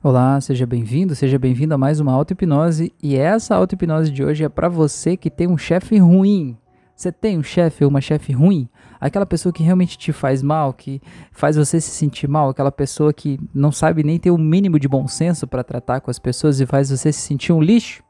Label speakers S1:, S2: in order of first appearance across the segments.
S1: Olá, seja bem-vindo, seja bem-vindo a mais uma auto-hipnose. E essa auto-hipnose de hoje é para você que tem um chefe ruim. Você tem um chefe ou uma chefe ruim? Aquela pessoa que realmente te faz mal, que faz você se sentir mal, aquela pessoa que não sabe nem ter o um mínimo de bom senso para tratar com as pessoas e faz você se sentir um lixo?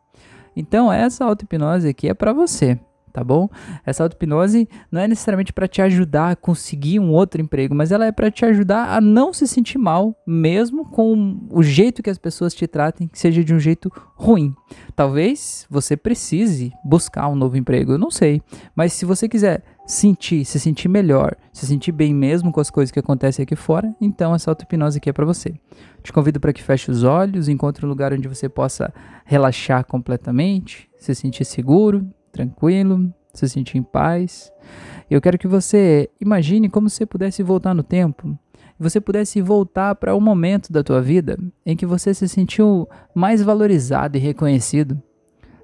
S1: Então, essa auto-hipnose aqui é para você tá bom? Essa auto-hipnose não é necessariamente para te ajudar a conseguir um outro emprego, mas ela é para te ajudar a não se sentir mal, mesmo com o jeito que as pessoas te tratem, que seja de um jeito ruim. Talvez você precise buscar um novo emprego, eu não sei, mas se você quiser sentir, se sentir melhor, se sentir bem mesmo com as coisas que acontecem aqui fora, então essa auto-hipnose aqui é para você. Te convido para que feche os olhos, encontre um lugar onde você possa relaxar completamente, se sentir seguro, tranquilo, se sentir em paz. Eu quero que você imagine como se pudesse voltar no tempo. Você pudesse voltar para um momento da tua vida em que você se sentiu mais valorizado e reconhecido.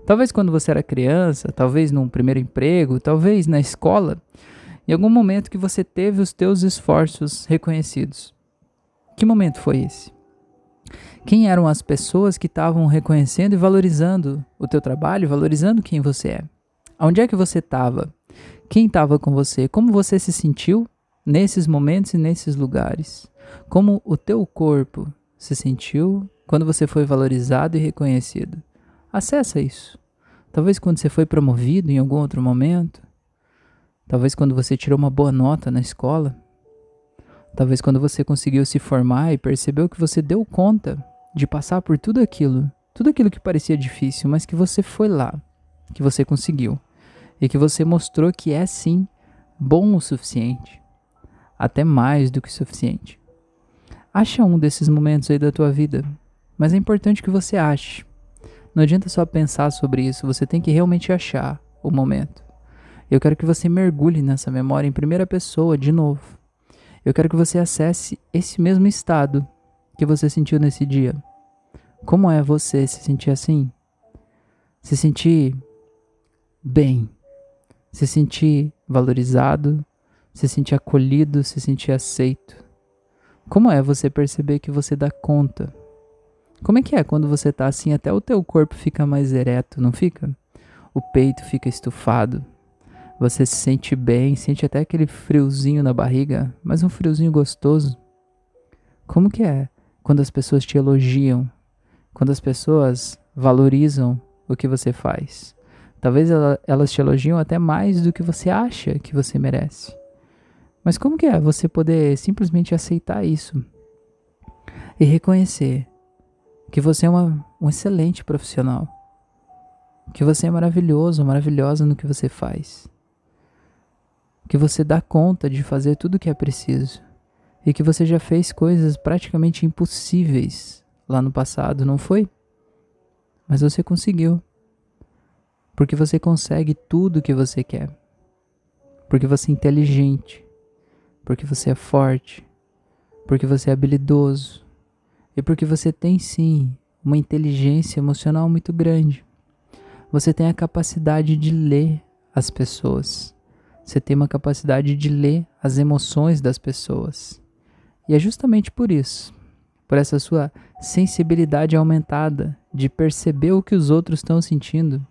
S1: Talvez quando você era criança, talvez num primeiro emprego, talvez na escola, em algum momento que você teve os teus esforços reconhecidos. Que momento foi esse? Quem eram as pessoas que estavam reconhecendo e valorizando o teu trabalho, valorizando quem você é? Onde é que você estava? Quem estava com você? Como você se sentiu nesses momentos e nesses lugares? Como o teu corpo se sentiu quando você foi valorizado e reconhecido? Acessa isso. Talvez quando você foi promovido em algum outro momento. Talvez quando você tirou uma boa nota na escola. Talvez quando você conseguiu se formar e percebeu que você deu conta de passar por tudo aquilo, tudo aquilo que parecia difícil, mas que você foi lá que você conseguiu e que você mostrou que é sim bom o suficiente, até mais do que suficiente. Acha um desses momentos aí da tua vida, mas é importante que você ache. Não adianta só pensar sobre isso, você tem que realmente achar o momento. Eu quero que você mergulhe nessa memória em primeira pessoa de novo. Eu quero que você acesse esse mesmo estado que você sentiu nesse dia. Como é você se sentir assim? Se sentir bem, se sentir valorizado, se sentir acolhido, se sentir aceito. Como é você perceber que você dá conta? Como é que é quando você tá assim, até o teu corpo fica mais ereto, não fica? O peito fica estufado. Você se sente bem, sente até aquele friozinho na barriga, mas um friozinho gostoso. Como que é quando as pessoas te elogiam? Quando as pessoas valorizam o que você faz? Talvez ela, elas te elogiam até mais do que você acha que você merece. Mas como que é você poder simplesmente aceitar isso e reconhecer que você é uma, um excelente profissional, que você é maravilhoso, maravilhosa no que você faz, que você dá conta de fazer tudo o que é preciso e que você já fez coisas praticamente impossíveis lá no passado, não foi? Mas você conseguiu. Porque você consegue tudo o que você quer. Porque você é inteligente. Porque você é forte. Porque você é habilidoso. E porque você tem sim uma inteligência emocional muito grande. Você tem a capacidade de ler as pessoas. Você tem uma capacidade de ler as emoções das pessoas. E é justamente por isso, por essa sua sensibilidade aumentada de perceber o que os outros estão sentindo,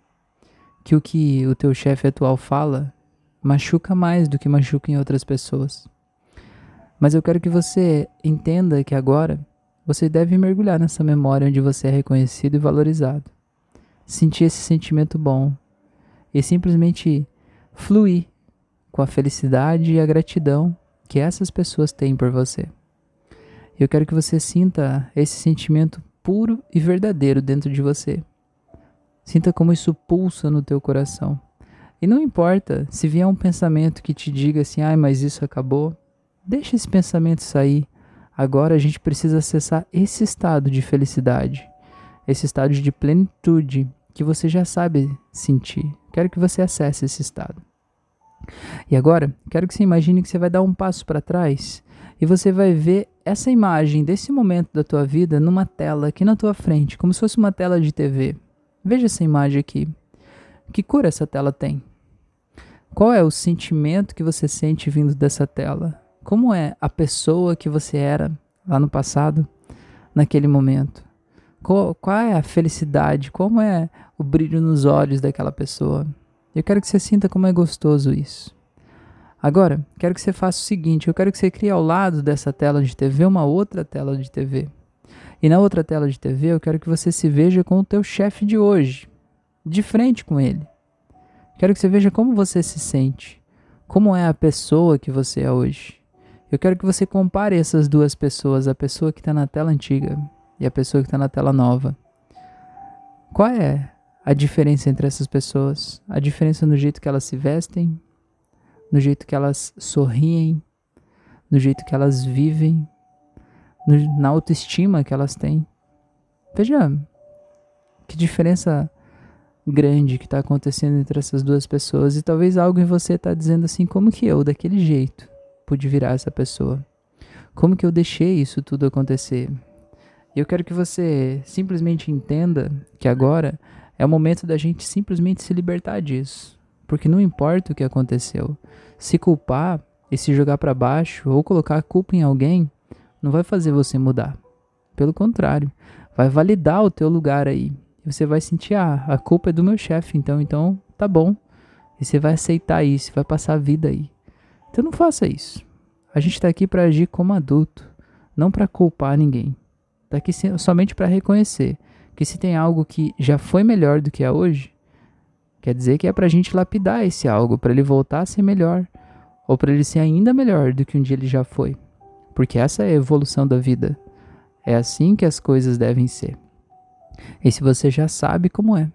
S1: que o que o teu chefe atual fala machuca mais do que machuca em outras pessoas. Mas eu quero que você entenda que agora você deve mergulhar nessa memória onde você é reconhecido e valorizado. Sentir esse sentimento bom e simplesmente fluir com a felicidade e a gratidão que essas pessoas têm por você. Eu quero que você sinta esse sentimento puro e verdadeiro dentro de você. Sinta como isso pulsa no teu coração. E não importa se vier um pensamento que te diga assim, ai, mas isso acabou. Deixa esse pensamento sair. Agora a gente precisa acessar esse estado de felicidade, esse estado de plenitude que você já sabe sentir. Quero que você acesse esse estado. E agora, quero que você imagine que você vai dar um passo para trás e você vai ver essa imagem desse momento da tua vida numa tela aqui na tua frente, como se fosse uma tela de TV. Veja essa imagem aqui. Que cor essa tela tem? Qual é o sentimento que você sente vindo dessa tela? Como é a pessoa que você era lá no passado, naquele momento? Qual, qual é a felicidade? Como é o brilho nos olhos daquela pessoa? Eu quero que você sinta como é gostoso isso. Agora, quero que você faça o seguinte: eu quero que você crie ao lado dessa tela de TV uma outra tela de TV. E na outra tela de TV, eu quero que você se veja com o teu chefe de hoje, de frente com ele. Quero que você veja como você se sente, como é a pessoa que você é hoje. Eu quero que você compare essas duas pessoas, a pessoa que está na tela antiga e a pessoa que está na tela nova. Qual é a diferença entre essas pessoas? A diferença no jeito que elas se vestem, no jeito que elas sorriem, no jeito que elas vivem, no, na autoestima que elas têm. Veja que diferença grande que está acontecendo entre essas duas pessoas e talvez algo em você está dizendo assim como que eu daquele jeito pude virar essa pessoa como que eu deixei isso tudo acontecer eu quero que você simplesmente entenda que agora é o momento da gente simplesmente se libertar disso. Porque não importa o que aconteceu. Se culpar e se jogar para baixo ou colocar a culpa em alguém não vai fazer você mudar. Pelo contrário, vai validar o teu lugar aí. E você vai sentir, ah, a culpa é do meu chefe, então, então tá bom. E você vai aceitar isso, vai passar a vida aí. Então não faça isso. A gente está aqui para agir como adulto, não para culpar ninguém. Está aqui somente para reconhecer que se tem algo que já foi melhor do que é hoje, quer dizer que é para a gente lapidar esse algo, para ele voltar a ser melhor, ou para ele ser ainda melhor do que um dia ele já foi. Porque essa é a evolução da vida. É assim que as coisas devem ser. E se você já sabe como é,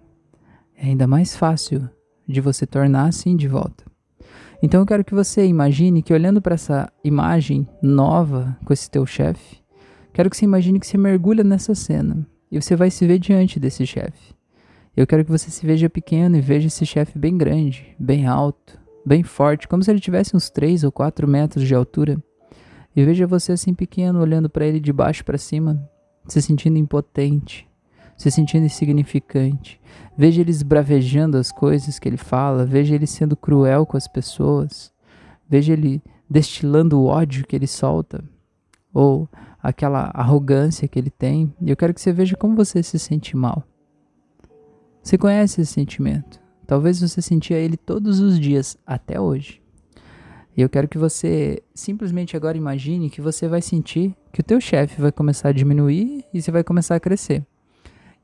S1: é ainda mais fácil de você tornar assim de volta. Então eu quero que você imagine que olhando para essa imagem nova com esse teu chefe, quero que você imagine que você mergulha nessa cena e você vai se ver diante desse chefe. Eu quero que você se veja pequeno e veja esse chefe bem grande, bem alto, bem forte, como se ele tivesse uns 3 ou 4 metros de altura. E veja você assim pequeno, olhando para ele de baixo para cima, se sentindo impotente, se sentindo insignificante. Veja ele esbravejando as coisas que ele fala, veja ele sendo cruel com as pessoas, veja ele destilando o ódio que ele solta, ou aquela arrogância que ele tem. E eu quero que você veja como você se sente mal. Você conhece esse sentimento? Talvez você sentia ele todos os dias até hoje. E eu quero que você simplesmente agora imagine que você vai sentir que o teu chefe vai começar a diminuir e você vai começar a crescer.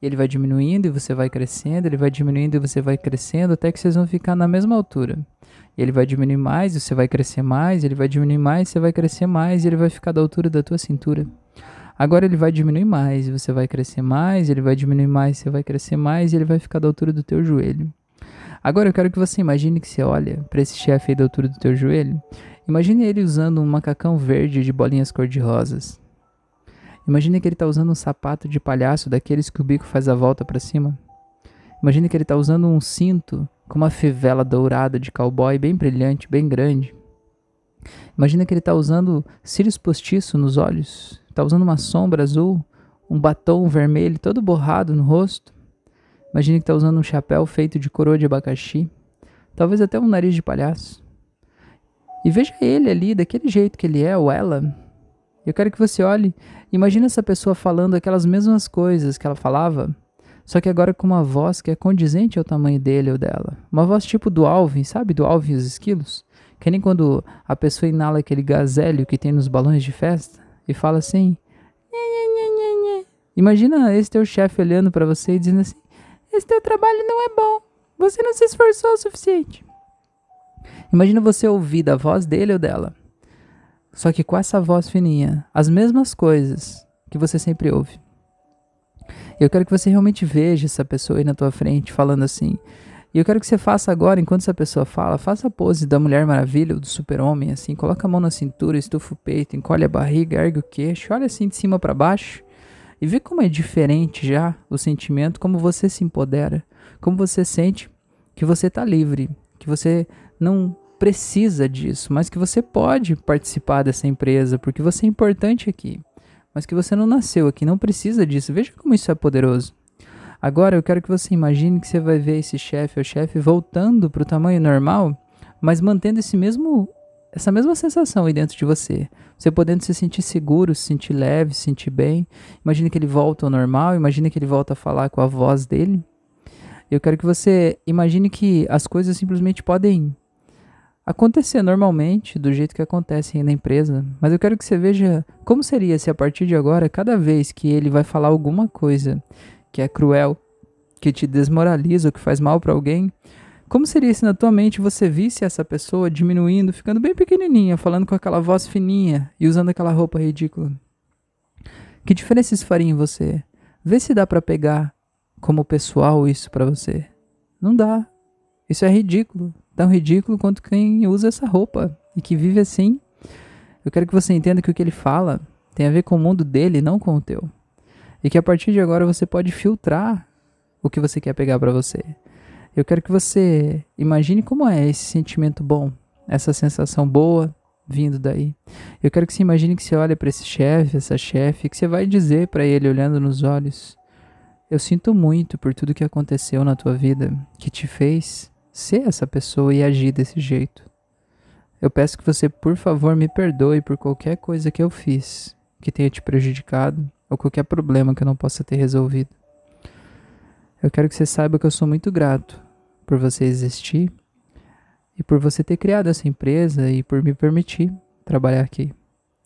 S1: Ele vai diminuindo e você vai crescendo, ele vai diminuindo e você vai crescendo até que vocês vão ficar na mesma altura. Ele vai diminuir mais, você vai crescer mais, ele vai diminuir mais, você vai crescer mais, e ele vai ficar da altura da tua cintura. Agora ele vai diminuir mais, você vai crescer mais, ele vai diminuir mais, você vai crescer mais, e ele vai ficar da altura do teu joelho. Agora eu quero que você imagine que você olha para esse chefe aí da altura do teu joelho. Imagine ele usando um macacão verde de bolinhas cor-de-rosas. Imagine que ele está usando um sapato de palhaço daqueles que o bico faz a volta para cima. Imagine que ele está usando um cinto com uma fivela dourada de cowboy bem brilhante, bem grande. Imagina que ele está usando cílios postiços nos olhos, está usando uma sombra azul, um batom vermelho todo borrado no rosto. Imagina que está usando um chapéu feito de coroa de abacaxi, talvez até um nariz de palhaço. E veja ele ali, daquele jeito que ele é, ou ela. Eu quero que você olhe, imagine essa pessoa falando aquelas mesmas coisas que ela falava só que agora com uma voz que é condizente ao tamanho dele ou dela. Uma voz tipo do Alvin, sabe? Do Alvin e os esquilos. Que nem quando a pessoa inala aquele gás hélio que tem nos balões de festa e fala assim. Imagina esse teu chefe olhando para você e dizendo assim: Esse teu trabalho não é bom. Você não se esforçou o suficiente. Imagina você ouvir da voz dele ou dela. Só que com essa voz fininha, as mesmas coisas que você sempre ouve. Eu quero que você realmente veja essa pessoa aí na tua frente falando assim. E eu quero que você faça agora, enquanto essa pessoa fala, faça a pose da Mulher Maravilha ou do Super-Homem, assim, coloca a mão na cintura, estufa o peito, encolhe a barriga, ergue o queixo, olha assim de cima para baixo e vê como é diferente já o sentimento, como você se empodera, como você sente que você está livre, que você não precisa disso, mas que você pode participar dessa empresa, porque você é importante aqui mas que você não nasceu aqui, não precisa disso. Veja como isso é poderoso. Agora eu quero que você imagine que você vai ver esse chefe ou chefe voltando para o tamanho normal, mas mantendo esse mesmo essa mesma sensação aí dentro de você. Você podendo se sentir seguro, se sentir leve, se sentir bem. Imagine que ele volta ao normal, imagine que ele volta a falar com a voz dele. Eu quero que você imagine que as coisas simplesmente podem acontecer normalmente, do jeito que acontecem na empresa. Mas eu quero que você veja como seria se a partir de agora, cada vez que ele vai falar alguma coisa que é cruel, que te desmoraliza ou que faz mal para alguém, como seria se na tua mente você visse essa pessoa diminuindo, ficando bem pequenininha, falando com aquela voz fininha e usando aquela roupa ridícula? Que diferença isso faria em você? Vê se dá para pegar como pessoal isso para você. Não dá. Isso é ridículo. Tão ridículo quanto quem usa essa roupa e que vive assim. Eu quero que você entenda que o que ele fala tem a ver com o mundo dele, não com o teu. E que a partir de agora você pode filtrar o que você quer pegar para você. Eu quero que você imagine como é esse sentimento bom, essa sensação boa vindo daí. Eu quero que você imagine que você olha para esse chefe, essa chefe, que você vai dizer para ele olhando nos olhos: Eu sinto muito por tudo que aconteceu na tua vida, que te fez ser essa pessoa e agir desse jeito. Eu peço que você, por favor, me perdoe por qualquer coisa que eu fiz que tenha te prejudicado ou qualquer problema que eu não possa ter resolvido. Eu quero que você saiba que eu sou muito grato por você existir e por você ter criado essa empresa e por me permitir trabalhar aqui.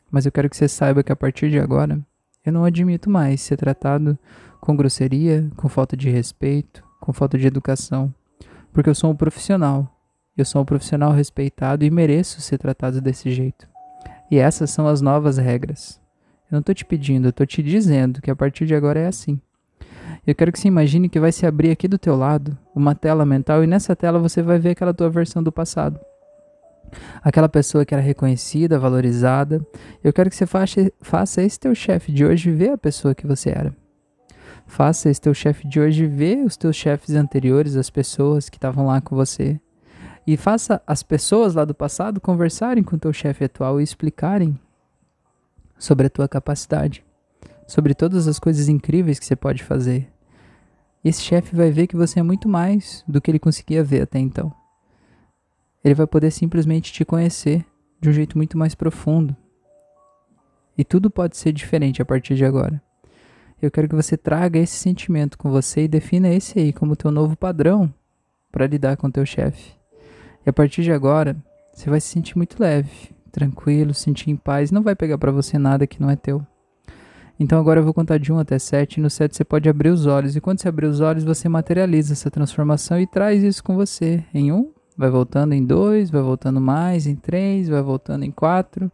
S1: Mas eu quero que você saiba que a partir de agora eu não admito mais ser tratado com grosseria, com falta de respeito, com falta de educação, porque eu sou um profissional. Eu sou um profissional respeitado e mereço ser tratado desse jeito. E essas são as novas regras. Eu não estou te pedindo, eu estou te dizendo que a partir de agora é assim. Eu quero que você imagine que vai se abrir aqui do teu lado uma tela mental e nessa tela você vai ver aquela tua versão do passado. Aquela pessoa que era reconhecida, valorizada. Eu quero que você faça, faça esse teu chefe de hoje ver a pessoa que você era. Faça esse teu chefe de hoje ver os teus chefes anteriores, as pessoas que estavam lá com você. E faça as pessoas lá do passado conversarem com o teu chefe atual e explicarem sobre a tua capacidade, sobre todas as coisas incríveis que você pode fazer, esse chefe vai ver que você é muito mais do que ele conseguia ver até então. Ele vai poder simplesmente te conhecer de um jeito muito mais profundo. E tudo pode ser diferente a partir de agora. Eu quero que você traga esse sentimento com você e defina esse aí como teu novo padrão para lidar com teu chefe. E a partir de agora, você vai se sentir muito leve, tranquilo, sentir em paz, não vai pegar para você nada que não é teu. Então agora eu vou contar de 1 até 7 e no 7 você pode abrir os olhos. E quando você abrir os olhos, você materializa essa transformação e traz isso com você. Em 1, vai voltando em 2, vai voltando mais em 3, vai voltando em 4,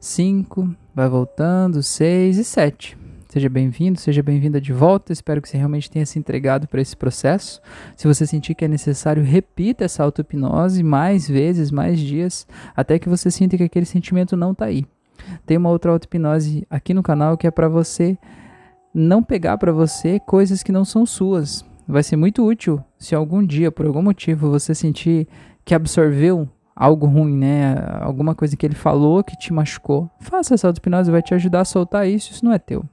S1: 5, vai voltando, 6 e 7. Seja bem-vindo, seja bem-vinda de volta. Espero que você realmente tenha se entregado para esse processo. Se você sentir que é necessário, repita essa auto-hipnose mais vezes, mais dias, até que você sinta que aquele sentimento não está aí. Tem uma outra auto-hipnose aqui no canal que é para você não pegar para você coisas que não são suas. Vai ser muito útil se algum dia, por algum motivo, você sentir que absorveu algo ruim, né? Alguma coisa que ele falou que te machucou. Faça essa auto-hipnose, vai te ajudar a soltar isso. Isso não é teu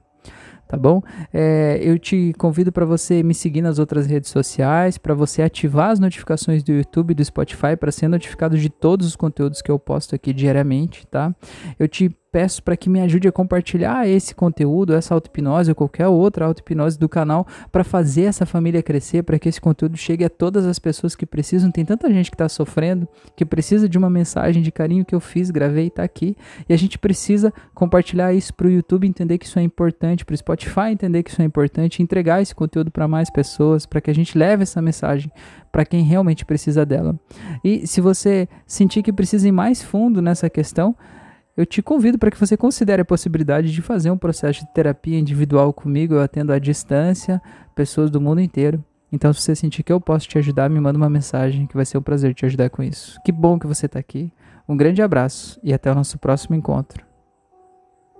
S1: tá bom? É, eu te convido para você me seguir nas outras redes sociais, para você ativar as notificações do YouTube e do Spotify para ser notificado de todos os conteúdos que eu posto aqui diariamente, tá? Eu te peço para que me ajude a compartilhar esse conteúdo, essa auto-hipnose ou qualquer outra auto-hipnose do canal para fazer essa família crescer, para que esse conteúdo chegue a todas as pessoas que precisam. Tem tanta gente que está sofrendo, que precisa de uma mensagem de carinho que eu fiz, gravei e está aqui. E a gente precisa compartilhar isso para o YouTube entender que isso é importante, para o Spotify entender que isso é importante, entregar esse conteúdo para mais pessoas, para que a gente leve essa mensagem para quem realmente precisa dela. E se você sentir que precisa ir mais fundo nessa questão, eu te convido para que você considere a possibilidade de fazer um processo de terapia individual comigo. Eu atendo à distância pessoas do mundo inteiro. Então, se você sentir que eu posso te ajudar, me manda uma mensagem que vai ser um prazer te ajudar com isso. Que bom que você está aqui. Um grande abraço e até o nosso próximo encontro.